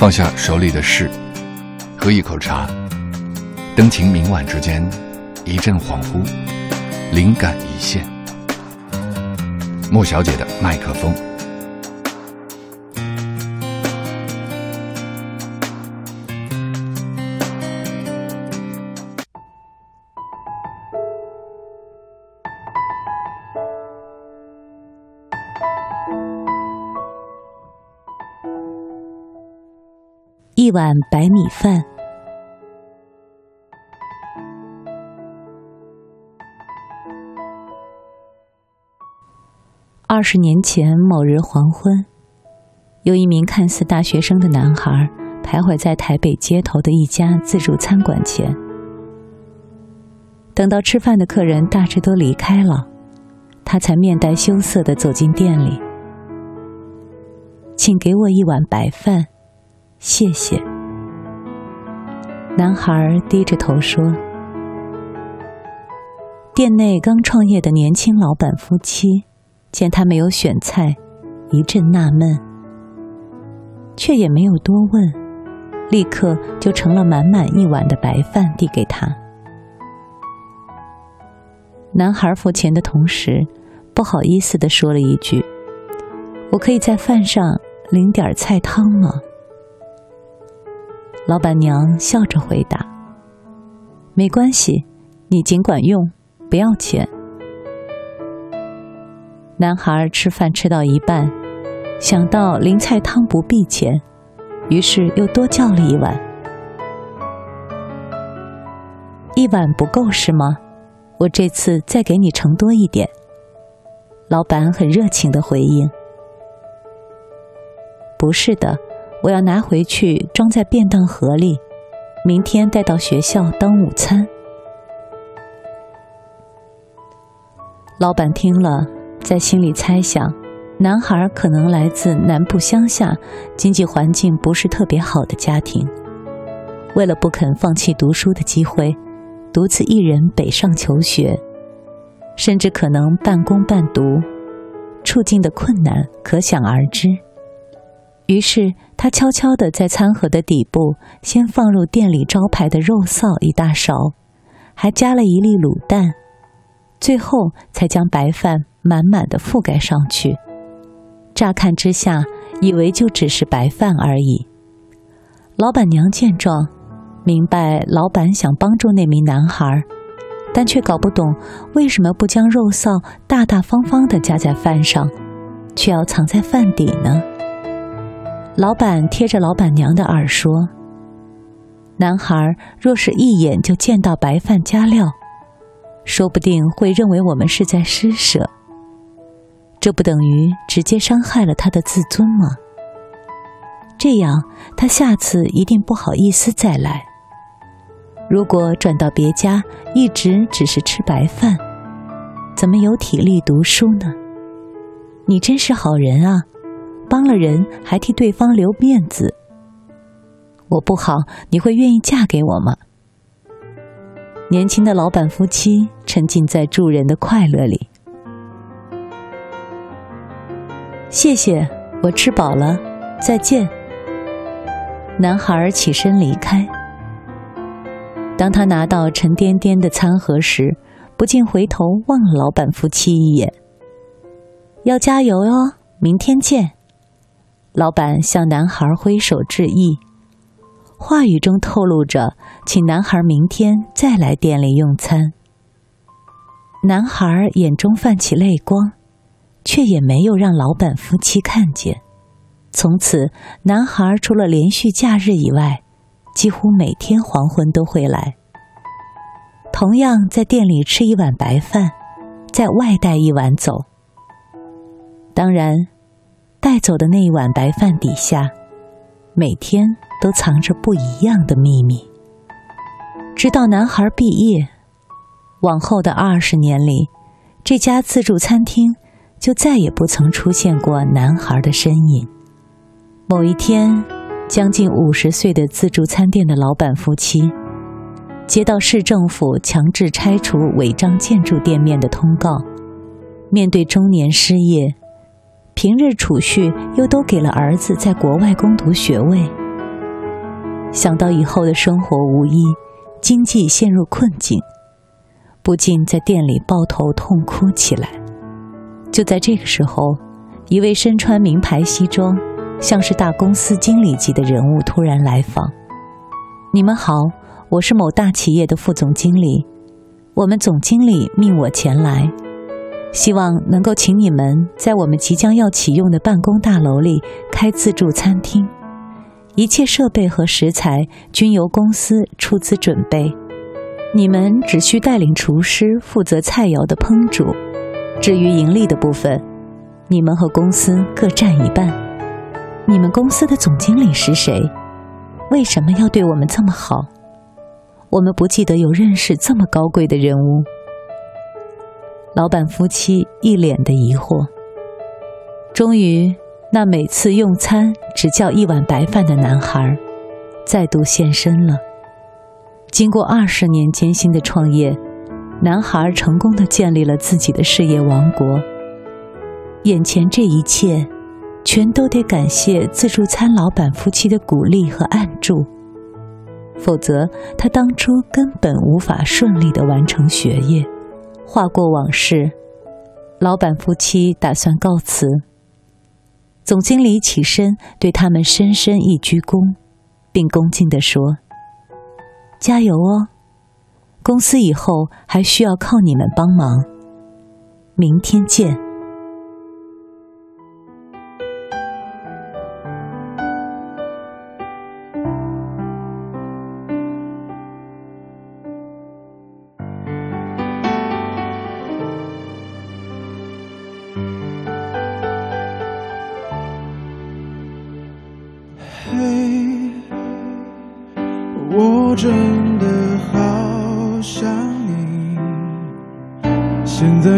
放下手里的事，喝一口茶，灯情明晚之间，一阵恍惚，灵感一现。莫小姐的麦克风。一碗白米饭。二十年前某日黄昏，有一名看似大学生的男孩徘徊在台北街头的一家自助餐馆前。等到吃饭的客人大致都离开了，他才面带羞涩的走进店里，请给我一碗白饭。谢谢。男孩低着头说：“店内刚创业的年轻老板夫妻见他没有选菜，一阵纳闷，却也没有多问，立刻就盛了满满一碗的白饭递给他。男孩付钱的同时，不好意思的说了一句：‘我可以在饭上淋点菜汤吗？’”老板娘笑着回答：“没关系，你尽管用，不要钱。”男孩吃饭吃到一半，想到淋菜汤不必钱，于是又多叫了一碗。一碗不够是吗？我这次再给你盛多一点。老板很热情的回应：“不是的。”我要拿回去装在便当盒里，明天带到学校当午餐。老板听了，在心里猜想，男孩可能来自南部乡下，经济环境不是特别好的家庭，为了不肯放弃读书的机会，独自一人北上求学，甚至可能半工半读，处境的困难可想而知。于是，他悄悄地在餐盒的底部先放入店里招牌的肉臊一大勺，还加了一粒卤蛋，最后才将白饭满满的覆盖上去。乍看之下，以为就只是白饭而已。老板娘见状，明白老板想帮助那名男孩，但却搞不懂为什么不将肉臊大大方方地加在饭上，却要藏在饭底呢？老板贴着老板娘的耳说：“男孩若是一眼就见到白饭加料，说不定会认为我们是在施舍。这不等于直接伤害了他的自尊吗？这样他下次一定不好意思再来。如果转到别家，一直只是吃白饭，怎么有体力读书呢？你真是好人啊！”帮了人还替对方留面子，我不好，你会愿意嫁给我吗？年轻的老板夫妻沉浸在助人的快乐里。谢谢，我吃饱了，再见。男孩起身离开。当他拿到沉甸甸的餐盒时，不禁回头望了老板夫妻一眼。要加油哟，明天见。老板向男孩挥手致意，话语中透露着请男孩明天再来店里用餐。男孩眼中泛起泪光，却也没有让老板夫妻看见。从此，男孩除了连续假日以外，几乎每天黄昏都会来，同样在店里吃一碗白饭，再外带一碗走。当然。带走的那一碗白饭底下，每天都藏着不一样的秘密。直到男孩毕业，往后的二十年里，这家自助餐厅就再也不曾出现过男孩的身影。某一天，将近五十岁的自助餐店的老板夫妻，接到市政府强制拆除违章建筑店面的通告，面对中年失业。平日储蓄又都给了儿子在国外攻读学位，想到以后的生活无依，经济陷入困境，不禁在店里抱头痛哭起来。就在这个时候，一位身穿名牌西装、像是大公司经理级的人物突然来访：“你们好，我是某大企业的副总经理，我们总经理命我前来。”希望能够请你们在我们即将要启用的办公大楼里开自助餐厅，一切设备和食材均由公司出资准备，你们只需带领厨师负责菜肴的烹煮，至于盈利的部分，你们和公司各占一半。你们公司的总经理是谁？为什么要对我们这么好？我们不记得有认识这么高贵的人物。老板夫妻一脸的疑惑。终于，那每次用餐只叫一碗白饭的男孩，再度现身了。经过二十年艰辛的创业，男孩成功的建立了自己的事业王国。眼前这一切，全都得感谢自助餐老板夫妻的鼓励和暗助，否则他当初根本无法顺利的完成学业。话过往事，老板夫妻打算告辞。总经理起身对他们深深一鞠躬，并恭敬地说：“加油哦，公司以后还需要靠你们帮忙。明天见。”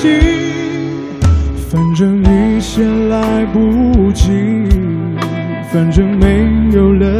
可惜？反正你先来不及，反正没有了